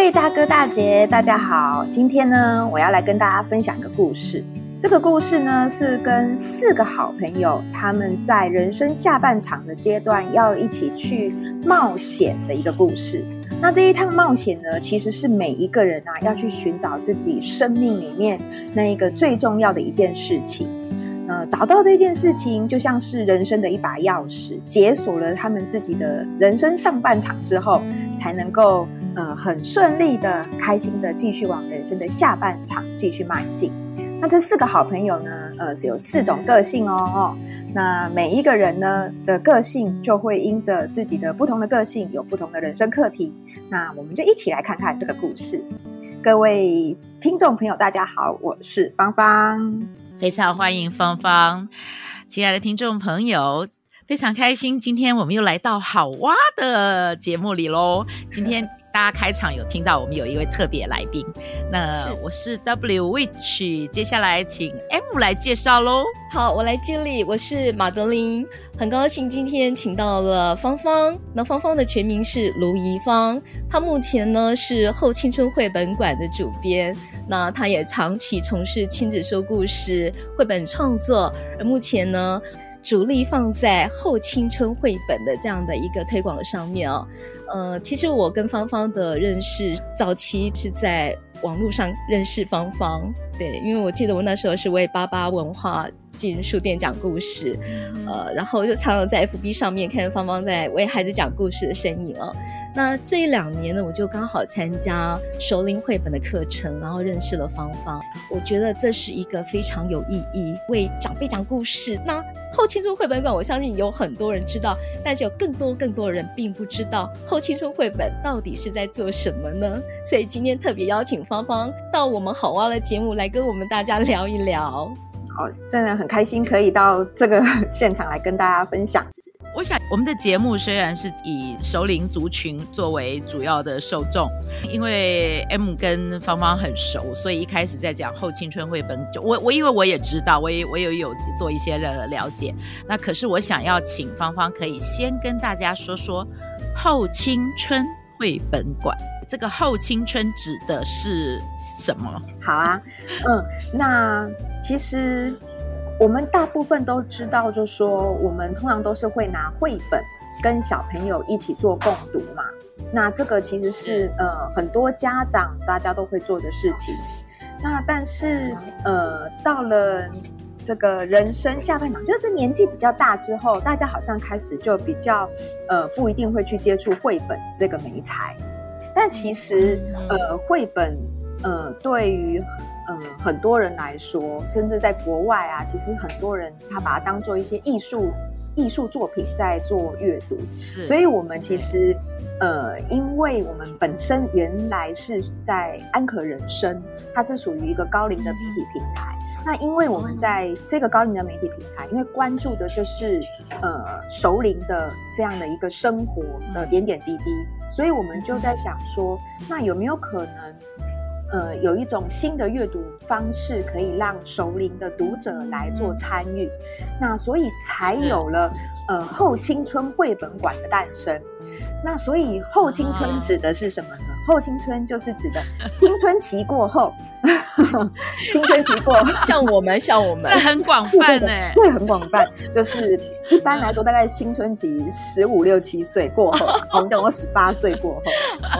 各位大哥大姐，大家好！今天呢，我要来跟大家分享一个故事。这个故事呢，是跟四个好朋友他们在人生下半场的阶段要一起去冒险的一个故事。那这一趟冒险呢，其实是每一个人啊要去寻找自己生命里面那一个最重要的一件事情。呃，找到这件事情，就像是人生的一把钥匙，解锁了他们自己的人生上半场之后，才能够。呃，很顺利的、开心的继续往人生的下半场继续迈进。那这四个好朋友呢，呃，是有四种个性哦。那每一个人呢的个性，就会因着自己的不同的个性，有不同的人生课题。那我们就一起来看看这个故事。各位听众朋友，大家好，我是芳芳，非常欢迎芳芳。亲爱的听众朋友，非常开心，今天我们又来到好哇的节目里喽。今天。大家开场有听到我们有一位特别来宾，那我是 W Witch，接下来请 M 来介绍喽。好，我来接力，我是马德琳，很高兴今天请到了芳芳。那芳芳的全名是卢怡芳，她目前呢是后青春绘本馆的主编，那她也长期从事亲子说故事、绘本创作，而目前呢主力放在后青春绘本的这样的一个推广上面哦。呃，其实我跟芳芳的认识，早期是在网络上认识芳芳，对，因为我记得我那时候是为八八文化进书店讲故事，呃，然后就常常在 FB 上面看芳芳在为孩子讲故事的身影哦。那这一两年呢，我就刚好参加熟龄绘本的课程，然后认识了芳芳。我觉得这是一个非常有意义，为长辈讲故事。那后青春绘本馆，我相信有很多人知道，但是有更多更多人并不知道后青春绘本到底是在做什么呢？所以今天特别邀请芳芳到我们好哇的节目来跟我们大家聊一聊。好，真的很开心可以到这个现场来跟大家分享。我想，我们的节目虽然是以熟龄族群作为主要的受众，因为 M 跟芳芳很熟，所以一开始在讲后青春绘本，就我我因为我也知道，我也我也有做一些的了解。那可是我想要请芳芳可以先跟大家说说后青春绘本馆，这个后青春指的是什么？好啊，嗯，那其实。我们大部分都知道，就是说，我们通常都是会拿绘本跟小朋友一起做共读嘛。那这个其实是呃很多家长大家都会做的事情。那但是呃到了这个人生下半场，就是年纪比较大之后，大家好像开始就比较呃不一定会去接触绘本这个媒材。但其实呃绘本呃对于呃，很多人来说，甚至在国外啊，其实很多人他把它当做一些艺术艺术作品在做阅读。是，所以我们其实，呃，因为我们本身原来是在安可人生，它是属于一个高龄的媒体平台。那因为我们在这个高龄的媒体平台，因为关注的就是呃熟龄的这样的一个生活的点点滴滴，所以我们就在想说，那有没有可能？呃，有一种新的阅读方式，可以让熟龄的读者来做参与，那所以才有了呃后青春绘本馆的诞生。那所以后青春指的是什么呢？后青春就是指的青春期过后，青春期过后，像我们，像我们，这很广泛 呢，对，很广泛。就是一般来说，大概青春期十五六七岁过后，我们讲我十八岁过后，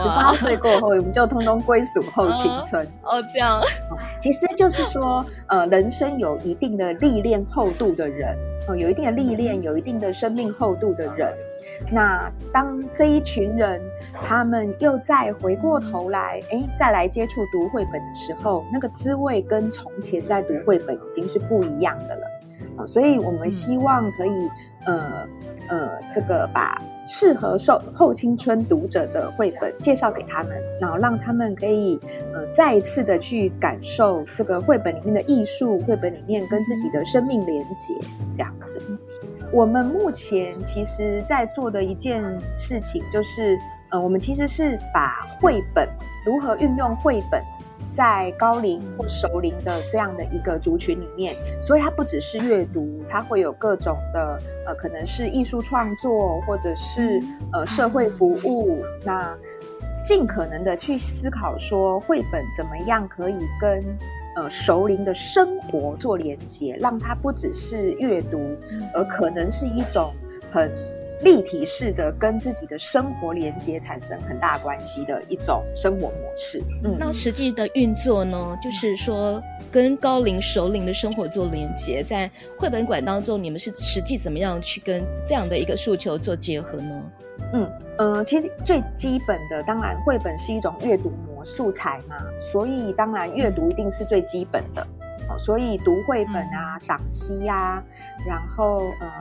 十八岁过后，我们就通通归属后青春。哦，这样，其实就是说，呃，人生有一定的历练厚度的人，哦，有一定的历练，有一定的生命厚度的人。那当这一群人，他们又再回过头来，哎，再来接触读绘本的时候，那个滋味跟从前在读绘本已经是不一样的了。啊，所以我们希望可以，呃呃，这个把适合受后青春读者的绘本介绍给他们，然后让他们可以呃再一次的去感受这个绘本里面的艺术，绘本里面跟自己的生命连结这样子。我们目前其实在做的一件事情就是，呃，我们其实是把绘本如何运用绘本。在高龄或熟龄的这样的一个族群里面，所以它不只是阅读，它会有各种的呃，可能是艺术创作，或者是呃社会服务。那尽可能的去思考说，绘本怎么样可以跟呃熟龄的生活做连接，让它不只是阅读，而可能是一种很。立体式的跟自己的生活连接产生很大关系的一种生活模式。嗯，那实际的运作呢，就是说跟高龄熟龄的生活做连接，在绘本馆当中，你们是实际怎么样去跟这样的一个诉求做结合呢？嗯呃，其实最基本的，当然绘本是一种阅读模素材嘛，所以当然阅读一定是最基本的。哦，所以读绘本啊，赏析呀，然后呃。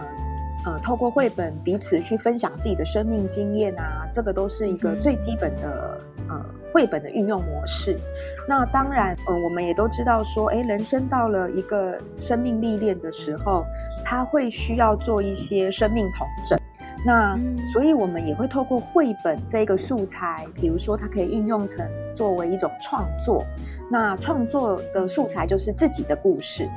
呃，透过绘本彼此去分享自己的生命经验啊，这个都是一个最基本的呃绘本的运用模式。那当然，呃，我们也都知道说，哎，人生到了一个生命历练的时候，他会需要做一些生命统整。那所以，我们也会透过绘本这个素材，比如说它可以运用成作为一种创作。那创作的素材就是自己的故事。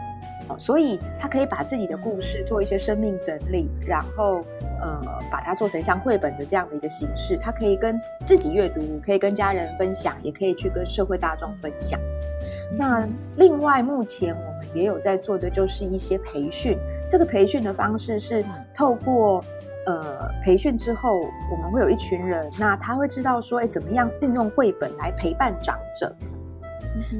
所以他可以把自己的故事做一些生命整理，然后呃，把它做成像绘本的这样的一个形式。他可以跟自己阅读，可以跟家人分享，也可以去跟社会大众分享。那另外，目前我们也有在做的就是一些培训。这个培训的方式是透过呃培训之后，我们会有一群人，那他会知道说，哎，怎么样运用绘本来陪伴长者。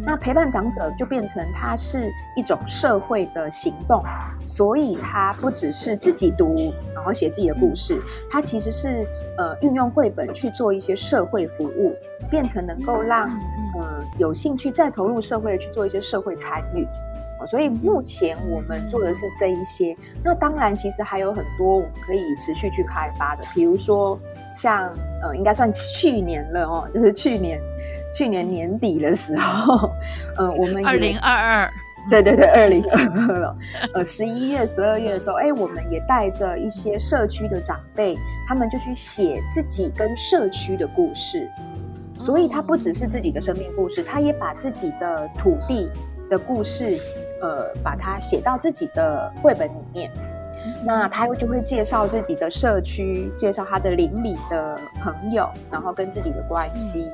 那陪伴长者就变成它是一种社会的行动，所以它不只是自己读，然后写自己的故事，它其实是呃运用绘本去做一些社会服务，变成能够让呃有兴趣再投入社会去做一些社会参与。所以目前我们做的是这一些，那当然其实还有很多我们可以持续去开发的，比如说像呃应该算去年了哦，就是去年。去年年底的时候，呃，我们二零二二，对对对，二零二二了。呃，十一月、十二月的时候，哎，我们也带着一些社区的长辈，他们就去写自己跟社区的故事。所以，他不只是自己的生命故事，他也把自己的土地的故事，呃，把它写到自己的绘本里面。那他就会介绍自己的社区，介绍他的邻里的朋友，然后跟自己的关系。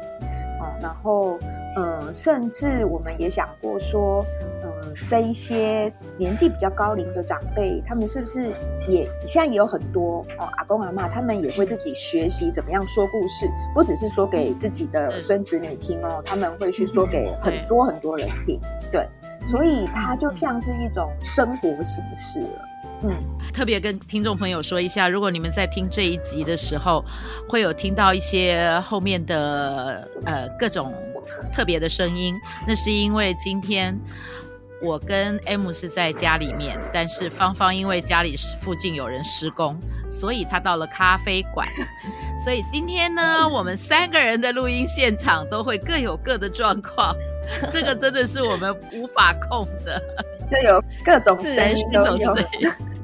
然后，嗯，甚至我们也想过说，嗯，这一些年纪比较高龄的长辈，他们是不是也现在也有很多哦，阿公阿妈，他们也会自己学习怎么样说故事，不只是说给自己的孙子女听哦，他们会去说给很多很多人听，对，所以它就像是一种生活形式了。嗯，特别跟听众朋友说一下，如果你们在听这一集的时候，会有听到一些后面的呃各种特别的声音，那是因为今天我跟 M 是在家里面，但是芳芳因为家里附近有人施工，所以她到了咖啡馆，所以今天呢，我们三个人的录音现场都会各有各的状况，这个真的是我们无法控的，就有各种声音都有。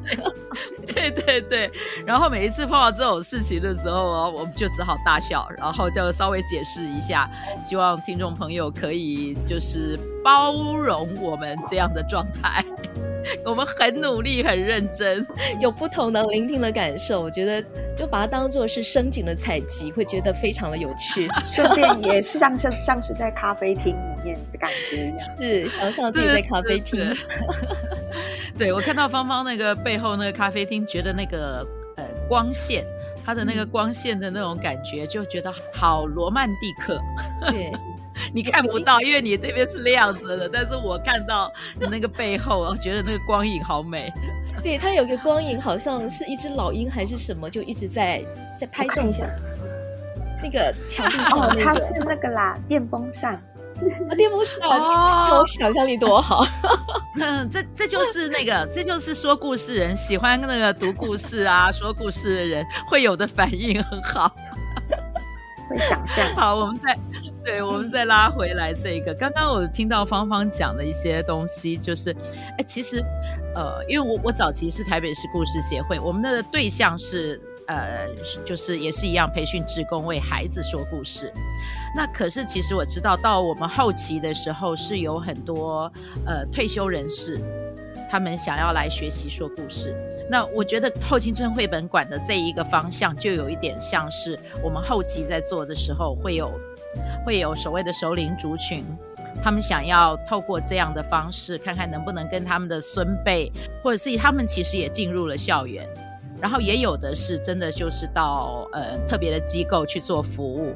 对对对，然后每一次碰到这种事情的时候，我们就只好大笑，然后就稍微解释一下，希望听众朋友可以就是包容我们这样的状态。我们很努力，很认真，有不同的聆听的感受。我觉得就把它当做是声景的采集，会觉得非常的有趣，顺便也是像像像是在咖啡厅里面的感觉一样，是想象自己在咖啡厅。对，我看到芳芳那个背后那个咖啡厅，觉得那个呃光线，它的那个光线的那种感觉，就觉得好罗曼蒂克。对。你看不到，因为你那边是亮着的，但是我看到你那个背后，我觉得那个光影好美。对，它有个光影，好像是一只老鹰还是什么，就一直在在拍动一下那个墙壁上，那个。哦，它是那个啦，电风扇。啊，电风扇哦，我想象力多好。嗯，这这就是那个，这就是说故事人喜欢那个读故事啊，说故事的人会有的反应很好。会想象。好，我们再对，我们再拉回来这个。刚刚我听到芳芳讲的一些东西，就是，哎，其实，呃，因为我我早期是台北市故事协会，我们的对象是，呃，就是也是一样培训职工为孩子说故事。那可是其实我知道，到我们后期的时候，是有很多呃退休人士，他们想要来学习说故事。那我觉得后青春绘本馆的这一个方向，就有一点像是我们后期在做的时候，会有会有所谓的熟龄族群，他们想要透过这样的方式，看看能不能跟他们的孙辈，或者是他们其实也进入了校园，然后也有的是真的就是到呃特别的机构去做服务。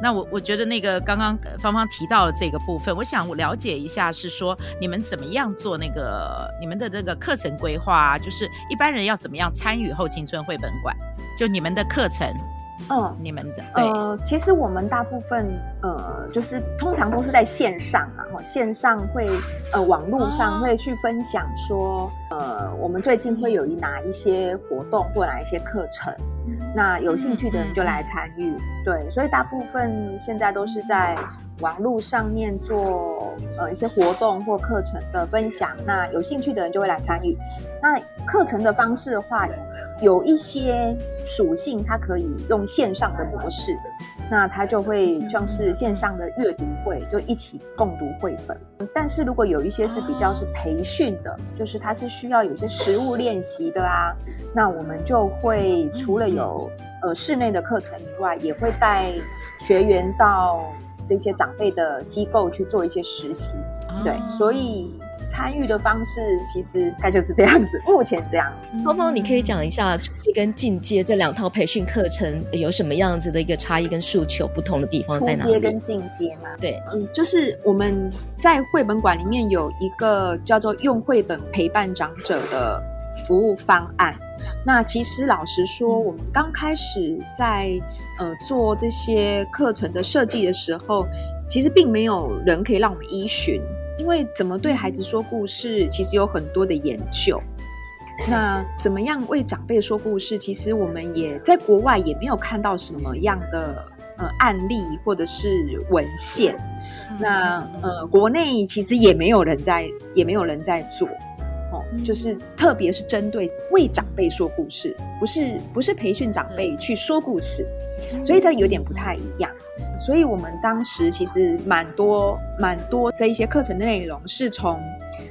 那我我觉得那个刚刚芳芳提到的这个部分，我想我了解一下，是说你们怎么样做那个你们的那个课程规划啊？就是一般人要怎么样参与后青春绘本馆？就你们的课程。嗯，你们的对，呃，其实我们大部分呃，就是通常都是在线上啊，线上会呃，网络上会去分享说，呃，我们最近会有哪一些活动或哪一些课程，那有兴趣的人就来参与。对，所以大部分现在都是在网络上面做呃一些活动或课程的分享，那有兴趣的人就会来参与。那课程的方式的话。有一些属性，它可以用线上的模式，那它就会像是线上的阅读会，就一起共读绘本。但是如果有一些是比较是培训的，就是它是需要有些实物练习的啊，那我们就会除了有呃室内的课程以外，也会带学员到这些长辈的机构去做一些实习。对，所以。参与的方式其实它就是这样子，目前这样。芳芳，你可以讲一下初阶跟进阶这两套培训课程有什么样子的一个差异跟诉求，不同的地方在哪里？初阶跟进阶嘛？对，嗯，就是我们在绘本馆里面有一个叫做“用绘本陪伴长者”的服务方案。那其实老实说，我们刚开始在呃做这些课程的设计的时候，其实并没有人可以让我们依循。因为怎么对孩子说故事，其实有很多的研究。那怎么样为长辈说故事，其实我们也在国外也没有看到什么样的呃案例或者是文献。那呃国内其实也没有人在，也没有人在做。哦，就是特别是针对为长辈说故事，不是不是培训长辈去说故事，所以它有点不太一样。所以我们当时其实蛮多蛮多这一些课程的内容是从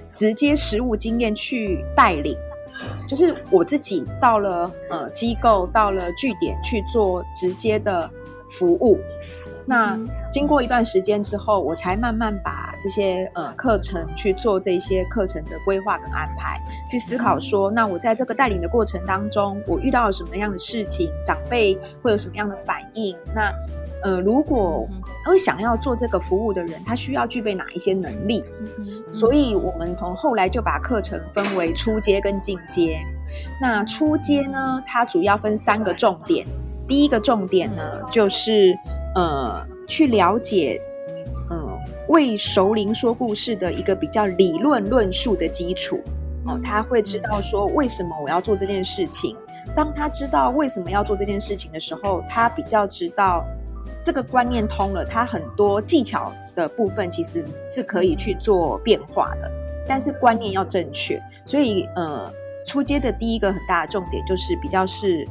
直接实务经验去带领，就是我自己到了呃机构到了据点去做直接的服务。那经过一段时间之后，我才慢慢把这些呃课程去做这些课程的规划跟安排，去思考说，那我在这个带领的过程当中，我遇到了什么样的事情，长辈会有什么样的反应？那呃，如果会想要做这个服务的人，他需要具备哪一些能力？所以我们从后来就把课程分为初阶跟进阶。那初阶呢，它主要分三个重点，第一个重点呢就是。呃，去了解，呃，为熟龄说故事的一个比较理论论述的基础哦，他会知道说为什么我要做这件事情。当他知道为什么要做这件事情的时候，他比较知道这个观念通了，他很多技巧的部分其实是可以去做变化的，但是观念要正确。所以，呃，出街的第一个很大的重点就是比较是。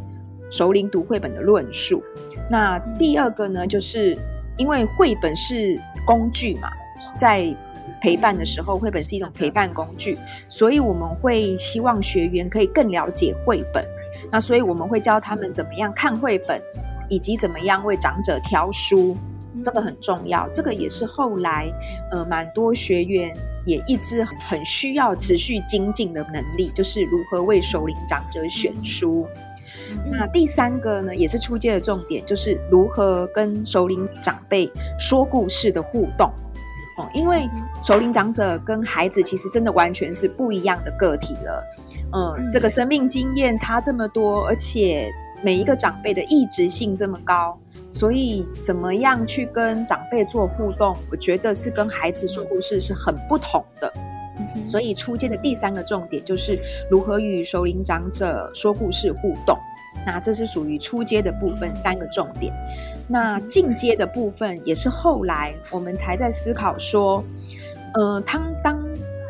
熟龄读绘本的论述。那第二个呢，就是因为绘本是工具嘛，在陪伴的时候，绘本是一种陪伴工具，所以我们会希望学员可以更了解绘本。那所以我们会教他们怎么样看绘本，以及怎么样为长者挑书，这个很重要。这个也是后来呃蛮多学员也一直很需要持续精进的能力，就是如何为熟龄长者选书。那第三个呢，也是初阶的重点，就是如何跟首领长辈说故事的互动哦。因为首领长者跟孩子其实真的完全是不一样的个体了，嗯，这个生命经验差这么多，而且每一个长辈的意志性这么高，所以怎么样去跟长辈做互动，我觉得是跟孩子说故事是很不同的。所以初阶的第三个重点就是如何与首领长者说故事互动。那这是属于初阶的部分，三个重点。那进阶的部分也是后来我们才在思考说，呃，当当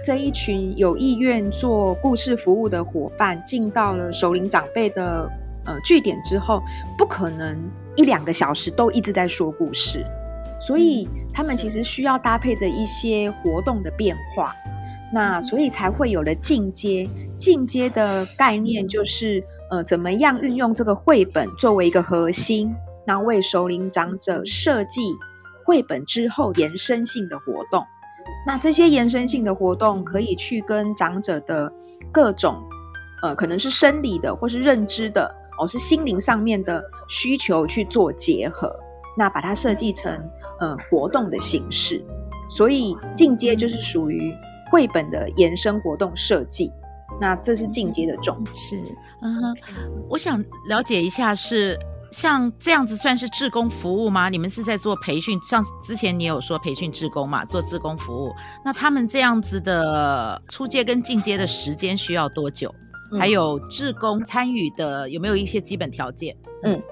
这一群有意愿做故事服务的伙伴进到了首领长辈的呃据点之后，不可能一两个小时都一直在说故事，所以他们其实需要搭配着一些活动的变化。那所以才会有了进阶，进阶的概念就是，呃，怎么样运用这个绘本作为一个核心，那为熟龄长者设计绘本之后延伸性的活动。那这些延伸性的活动可以去跟长者的各种，呃，可能是生理的，或是认知的，哦，是心灵上面的需求去做结合，那把它设计成呃活动的形式。所以进阶就是属于。绘本的延伸活动设计，那这是进阶的重点。是，嗯哼，我想了解一下是，像这样子算是志工服务吗？你们是在做培训？像之前你有说培训志工嘛，做志工服务，那他们这样子的出阶跟进阶的时间需要多久？嗯、还有志工参与的有没有一些基本条件？嗯，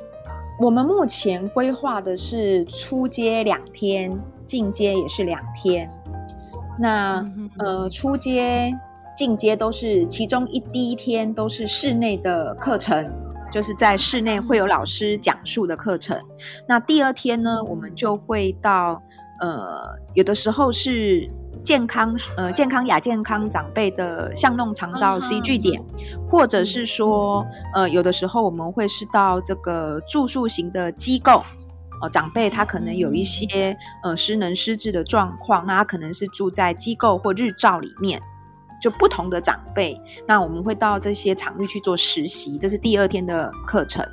我们目前规划的是出阶两天，进阶也是两天。那呃，出阶、进阶都是其中一第一天都是室内的课程，就是在室内会有老师讲述的课程。那第二天呢，我们就会到呃，有的时候是健康呃健康亚健康长辈的巷弄长照 C 据点，或者是说呃有的时候我们会是到这个住宿型的机构。哦，长辈他可能有一些呃失能失智的状况，那他可能是住在机构或日照里面，就不同的长辈，那我们会到这些场域去做实习，这是第二天的课程。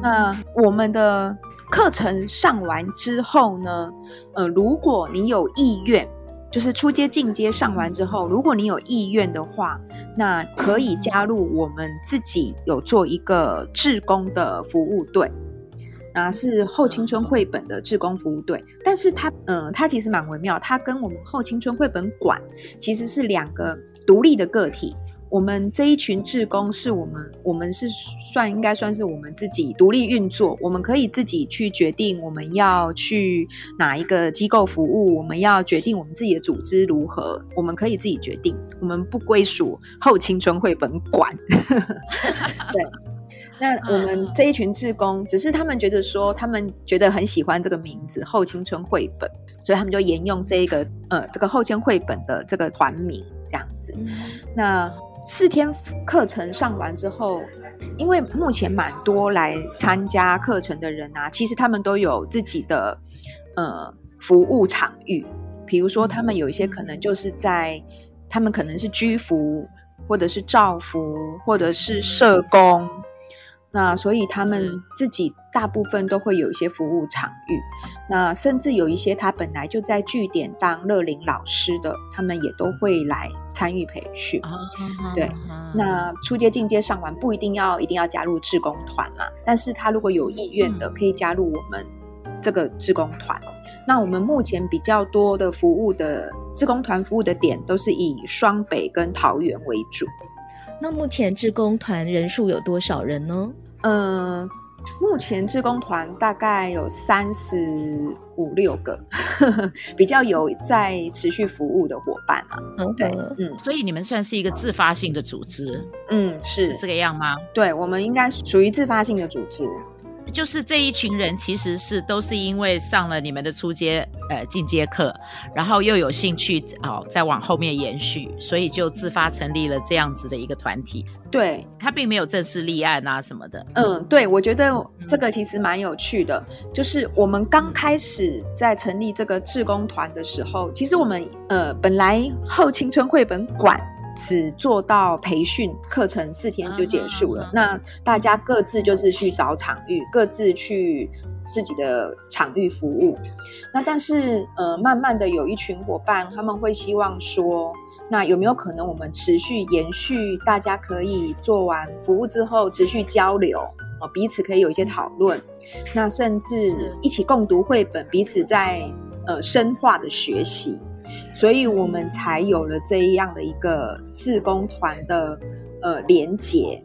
那我们的课程上完之后呢，呃，如果你有意愿，就是初阶、进阶上完之后，如果你有意愿的话，那可以加入我们自己有做一个志工的服务队。啊，是后青春绘本的志工服务队，但是它，嗯、它其实蛮微妙，它跟我们后青春绘本馆其实是两个独立的个体。我们这一群志工是我们，我们是算应该算是我们自己独立运作，我们可以自己去决定我们要去哪一个机构服务，我们要决定我们自己的组织如何，我们可以自己决定，我们不归属后青春绘本馆。对。那我们这一群志工，只是他们觉得说，他们觉得很喜欢这个名字“后青春绘本”，所以他们就沿用这一个呃这个后青绘本的这个团名这样子。那四天课程上完之后，因为目前蛮多来参加课程的人啊，其实他们都有自己的呃服务场域，比如说他们有一些可能就是在，他们可能是居服，或者是照服，或者是社工。那所以他们自己大部分都会有一些服务场域，那甚至有一些他本来就在据点当乐龄老师的，他们也都会来参与培训。对，那初阶、进阶上完不一定要一定要加入志工团啦，但是他如果有意愿的，可以加入我们这个志工团。那我们目前比较多的服务的志工团服务的点都是以双北跟桃园为主。那目前志工团人数有多少人呢？呃，目前志工团大概有三十五六个，呵呵，比较有在持续服务的伙伴啊。嗯，对，嗯，所以你们算是一个自发性的组织，嗯，是是这个样吗？对，我们应该属于自发性的组织。就是这一群人，其实是都是因为上了你们的初阶、呃进阶课，然后又有兴趣哦，再往后面延续，所以就自发成立了这样子的一个团体。对，他并没有正式立案啊什么的。嗯，对，我觉得这个其实蛮有趣的。嗯、就是我们刚开始在成立这个志工团的时候，其实我们呃本来后青春绘本馆。只做到培训课程四天就结束了，那大家各自就是去找场域，各自去自己的场域服务。那但是呃，慢慢的有一群伙伴，他们会希望说，那有没有可能我们持续延续？大家可以做完服务之后持续交流，哦，彼此可以有一些讨论。那甚至一起共读绘本，彼此在呃深化的学习。所以我们才有了这样的一个志工团的呃连结。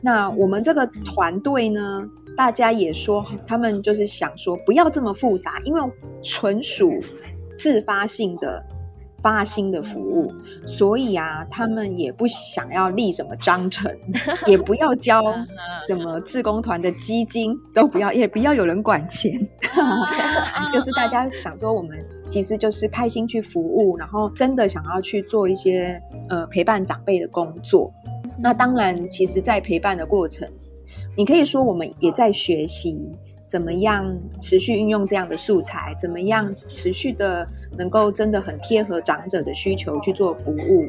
那我们这个团队呢，大家也说，他们就是想说不要这么复杂，因为纯属自发性的发心的服务，所以啊，他们也不想要立什么章程，也不要交什么志工团的基金，都不要，也不要有人管钱，就是大家想说我们。其实就是开心去服务，然后真的想要去做一些呃陪伴长辈的工作。那当然，其实，在陪伴的过程，你可以说我们也在学习怎么样持续运用这样的素材，怎么样持续的能够真的很贴合长者的需求去做服务。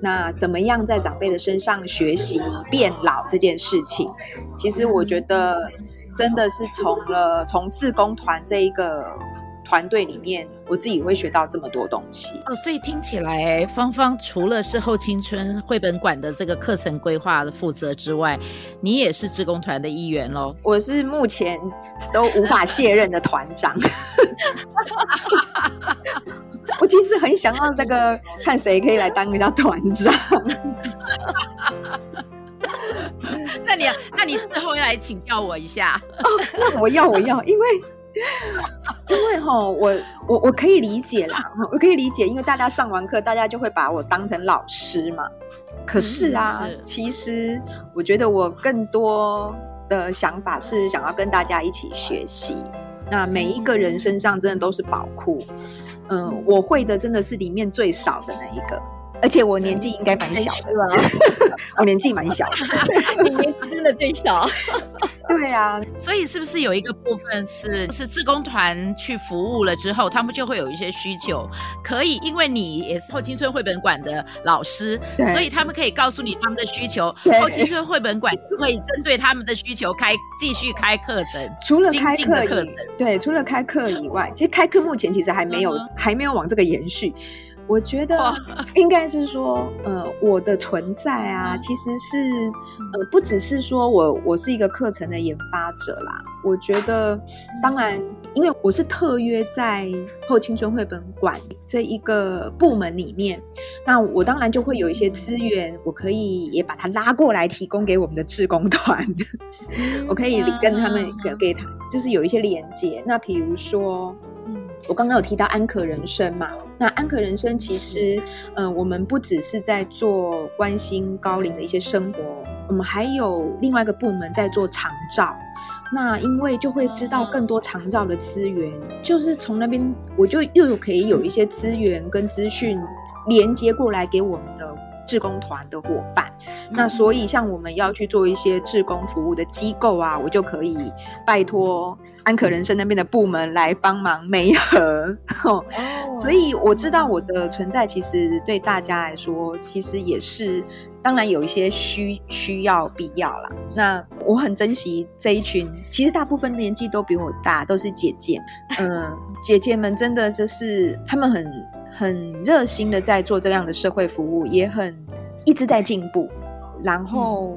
那怎么样在长辈的身上学习变老这件事情？其实我觉得真的是从了从志工团这一个。团队里面，我自己会学到这么多东西哦，所以听起来芳芳除了是后青春绘本馆的这个课程规划的负责之外，你也是志工团的一员喽？我是目前都无法卸任的团长。我其实很想要那个，看谁可以来当一下团长。那你，那你事后要来请教我一下。哦，那我要，我要，因为。因为哈，我我我可以理解啦，我可以理解，因为大家上完课，大家就会把我当成老师嘛。可是啊，嗯、是其实我觉得我更多的想法是想要跟大家一起学习。那每一个人身上真的都是宝库，嗯、呃，我会的真的是里面最少的那一个。而且我年纪应该蛮小的，我年纪蛮小。的，你年纪真的最小。对啊，所以是不是有一个部分是是志工团去服务了之后，他们就会有一些需求，可以因为你也是后青春绘本馆的老师，所以他们可以告诉你他们的需求，对。后青春绘本馆会针对他们的需求开继续开课程，除了开课课程，对，除了开课以外，其实开课目前其实还没有、uh. 还没有往这个延续。我觉得 应该是说，呃，我的存在啊，其实是呃，不只是说我我是一个课程的研发者啦。我觉得，当然，因为我是特约在后青春绘本馆这一个部门里面，那我当然就会有一些资源，我可以也把它拉过来提供给我们的志工团，我可以跟他们给给他，就是有一些连接。那比如说。我刚刚有提到安可人生嘛？那安可人生其实，嗯、呃，我们不只是在做关心高龄的一些生活，我们还有另外一个部门在做长照。那因为就会知道更多长照的资源，就是从那边我就又有可以有一些资源跟资讯连接过来给我们的。志工团的伙伴，那所以像我们要去做一些志工服务的机构啊，我就可以拜托安可人生那边的部门来帮忙媒合。哦，所以我知道我的存在其实对大家来说，其实也是当然有一些需需要必要啦。那我很珍惜这一群，其实大部分年纪都比我大，都是姐姐。嗯，姐姐们真的就是他们很。很热心的在做这样的社会服务，也很一直在进步。然后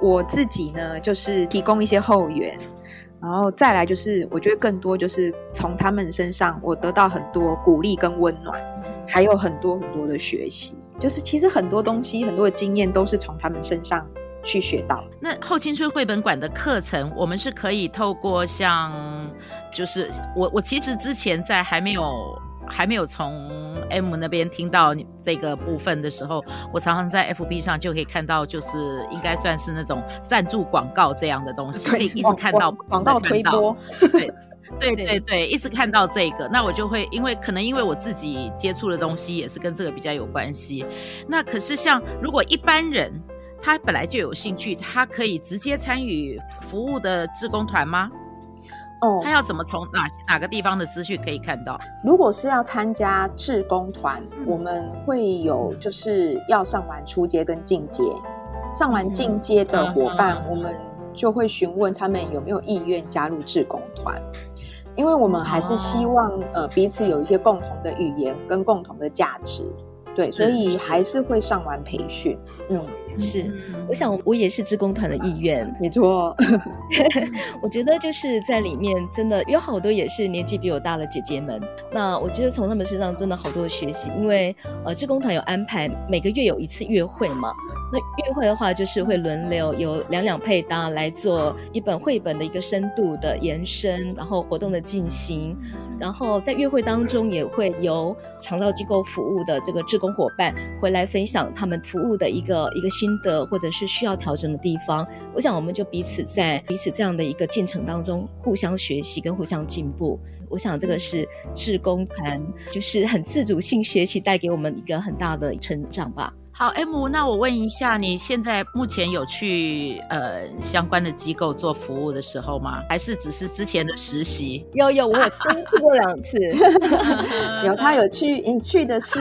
我自己呢，就是提供一些后援，然后再来就是，我觉得更多就是从他们身上，我得到很多鼓励跟温暖，还有很多很多的学习。就是其实很多东西，很多的经验都是从他们身上去学到。那后青春绘本馆的课程，我们是可以透过像，就是我我其实之前在还没有。还没有从 M 那边听到这个部分的时候，我常常在 FB 上就可以看到，就是应该算是那种赞助广告这样的东西，可以一直看到广告推播。对 对对对，一直看到这个，那我就会因为可能因为我自己接触的东西也是跟这个比较有关系。那可是像如果一般人他本来就有兴趣，他可以直接参与服务的志工团吗？哦，他要怎么从哪哪个地方的资讯可以看到？如果是要参加志工团，嗯、我们会有就是要上完初阶跟进阶，上完进阶的伙伴，我们就会询问他们有没有意愿加入志工团，因为我们还是希望、哦、呃彼此有一些共同的语言跟共同的价值。对，所以还是会上完培训。嗯，是，我想我也是志工团的意愿，没错。我觉得就是在里面真的有好多也是年纪比我大的姐姐们，那我觉得从他们身上真的好多的学习，因为呃，志工团有安排每个月有一次约会嘛。那月会的话，就是会轮流有两两配搭来做一本绘本的一个深度的延伸，然后活动的进行。然后在月会当中，也会由长照机构服务的这个志工伙伴回来分享他们服务的一个一个心得，或者是需要调整的地方。我想，我们就彼此在彼此这样的一个进程当中互相学习跟互相进步。我想，这个是志工团就是很自主性学习带给我们一个很大的成长吧。好，M，那我问一下，你现在目前有去呃相关的机构做服务的时候吗？还是只是之前的实习？有有，我有去过两次。有，他有去，你去的是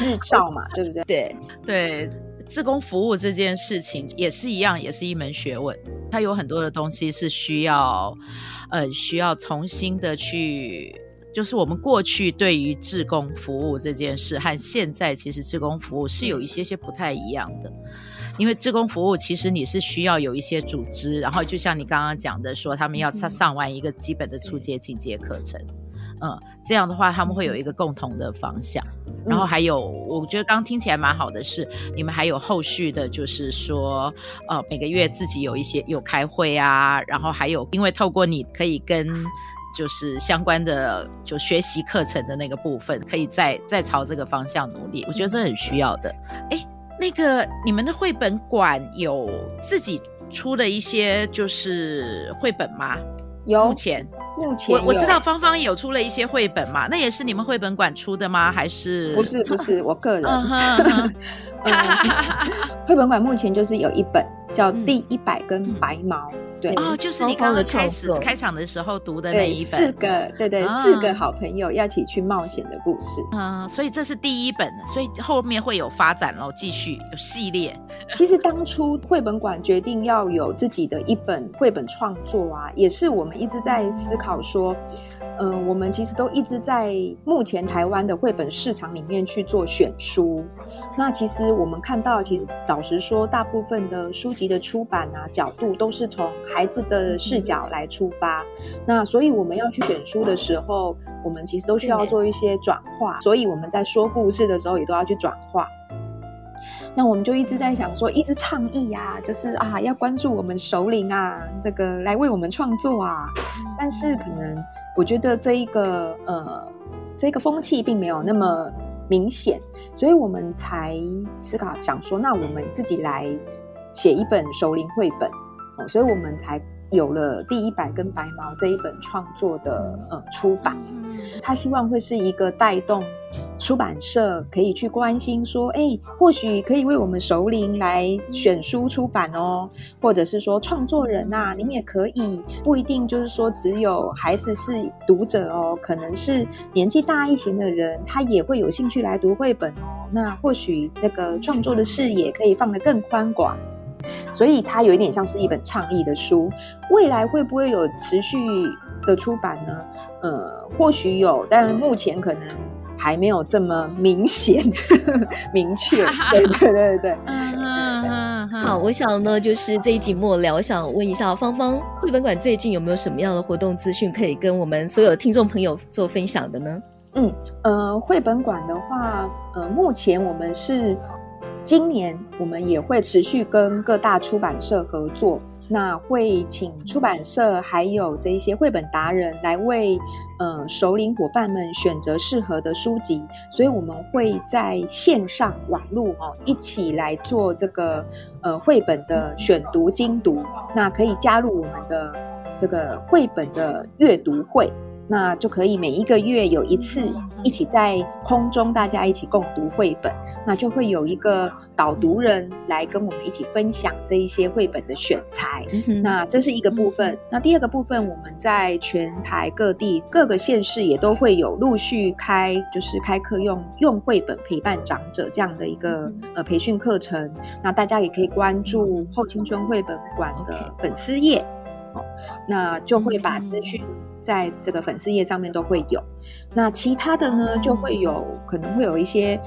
日照嘛？对不对？对对，自工服务这件事情也是一样，也是一门学问。它有很多的东西是需要呃需要重新的去。就是我们过去对于志工服务这件事，和现在其实志工服务是有一些些不太一样的。因为志工服务其实你是需要有一些组织，然后就像你刚刚讲的说，他们要上上完一个基本的初阶进阶课程，嗯，这样的话他们会有一个共同的方向。然后还有，我觉得刚刚听起来蛮好的是，你们还有后续的，就是说，呃，每个月自己有一些有开会啊，然后还有因为透过你可以跟。就是相关的就学习课程的那个部分，可以再再朝这个方向努力。我觉得这很需要的。哎，那个你们的绘本馆有自己出的一些就是绘本吗？有，目前目前我我知道芳芳有出了一些绘本嘛，那也是你们绘本馆出的吗？还是不是不是我个人？绘本馆目前就是有一本叫《第一百根白毛》。嗯对哦，就是你刚刚开始开场的时候读的那一本，四个对对，啊、四个好朋友要一起去冒险的故事。嗯，所以这是第一本，所以后面会有发展喽，继续有系列。其实当初绘本馆决定要有自己的一本绘本创作啊，也是我们一直在思考说，嗯、呃，我们其实都一直在目前台湾的绘本市场里面去做选书。那其实我们看到，其实老实说，大部分的书籍的出版啊，角度都是从孩子的视角来出发。那所以我们要去选书的时候，我们其实都需要做一些转化。所以我们在说故事的时候，也都要去转化。那我们就一直在想说，一直倡议呀、啊，就是啊，要关注我们首领啊，这个来为我们创作啊。但是可能我觉得这一个呃，这个风气并没有那么。明显，所以我们才思考想说，那我们自己来写一本熟龄绘本哦，所以我们才有了第一百根白毛这一本创作的呃出版。他希望会是一个带动出版社可以去关心说，哎，或许可以为我们熟龄来选书出版哦，或者是说创作人呐，您也可以，不一定就是说只有孩子是读者哦，可能是年纪大一些的人，他也会有兴趣来读绘本哦。那或许那个创作的视野可以放得更宽广，所以它有一点像是一本倡议的书。未来会不会有持续的出版呢？呃，或许有，但目前可能还没有这么明显、明确。对对对对。嗯嗯嗯。好，我想呢，就是这一集末了，我想问一下芳芳，绘本馆最近有没有什么样的活动资讯可以跟我们所有听众朋友做分享的呢？嗯呃，绘本馆的话，呃，目前我们是今年我们也会持续跟各大出版社合作。那会请出版社还有这一些绘本达人来为呃首领伙伴们选择适合的书籍，所以我们会在线上网络哦一起来做这个呃绘本的选读精读，那可以加入我们的这个绘本的阅读会。那就可以每一个月有一次一起在空中大家一起共读绘本，那就会有一个导读人来跟我们一起分享这一些绘本的选材。那这是一个部分。那第二个部分，我们在全台各地各个县市也都会有陆续开，就是开课用用绘本陪伴长者这样的一个呃培训课程。那大家也可以关注后青春绘本馆的粉丝页，哦，那就会把资讯。在这个粉丝页上面都会有，那其他的呢，就会有可能会有一些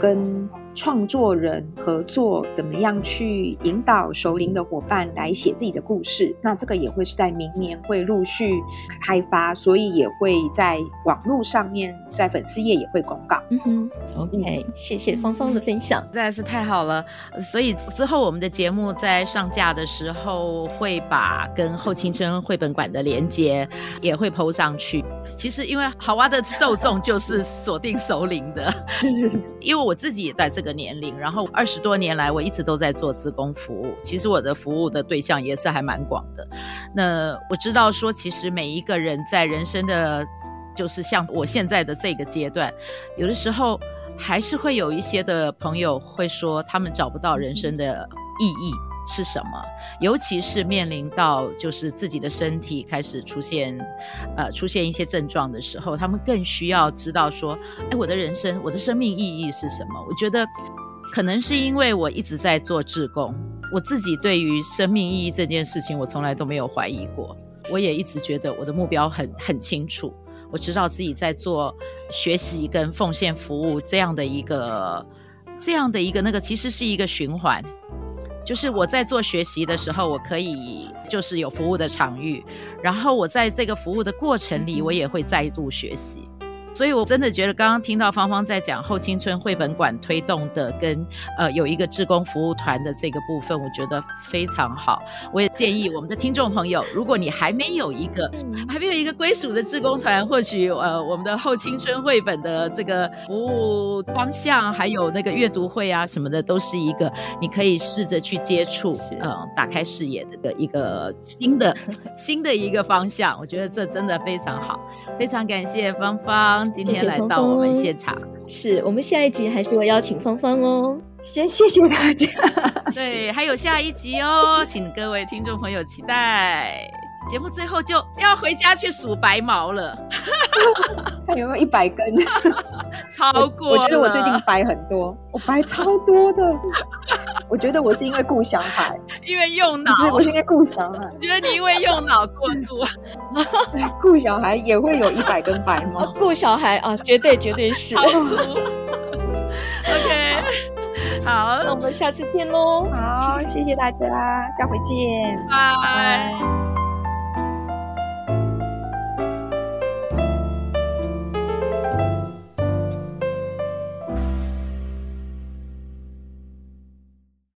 跟创作人合作，怎么样去引导熟龄的伙伴来写自己的故事。那这个也会是在明年会陆续开发，所以也会在网络上面，在粉丝页也会公告。嗯哼，OK，谢谢芳芳的分享，实在是太好了。所以之后我们的节目在上架的时候，会把跟后青春绘本馆的连接也会 PO 上去。其实因为好娃的受众就是锁定熟龄的，是因为我自己也在这个年龄，然后二十多年来我一直都在做自工服务。其实我的服务的对象也是还蛮广的。那我知道说，其实每一个人在人生的，就是像我现在的这个阶段，有的时候还是会有一些的朋友会说，他们找不到人生的意义。是什么？尤其是面临到就是自己的身体开始出现，呃，出现一些症状的时候，他们更需要知道说，哎，我的人生，我的生命意义是什么？我觉得，可能是因为我一直在做志工，我自己对于生命意义这件事情，我从来都没有怀疑过。我也一直觉得我的目标很很清楚，我知道自己在做学习跟奉献服务这样的一个这样的一个那个，其实是一个循环。就是我在做学习的时候，我可以就是有服务的场域，然后我在这个服务的过程里，我也会再度学习。所以，我真的觉得刚刚听到芳芳在讲后青春绘本馆推动的跟呃有一个志工服务团的这个部分，我觉得非常好。我也建议我们的听众朋友，如果你还没有一个还没有一个归属的志工团，或许呃我们的后青春绘本的这个服务方向，还有那个阅读会啊什么的，都是一个你可以试着去接触，嗯、呃，打开视野的的一个新的 新的一个方向。我觉得这真的非常好，非常感谢芳芳。今天来到我们现场，是我们下一集还是会邀请芳芳哦。先谢谢大家，对，还有下一集哦，请各位听众朋友期待。节目最后就要回家去数白毛了，看有没有一百根，超过我。我觉得我最近白很多，我白超多的。我觉得我是因为顾小孩，因为用脑。不是，我是因为顾小孩。我觉得你因为用脑过度，顾小孩也会有一百根白毛。顾小孩啊，绝对绝对是。OK，好，那我们下次见喽。好，谢谢大家，下回见，拜拜。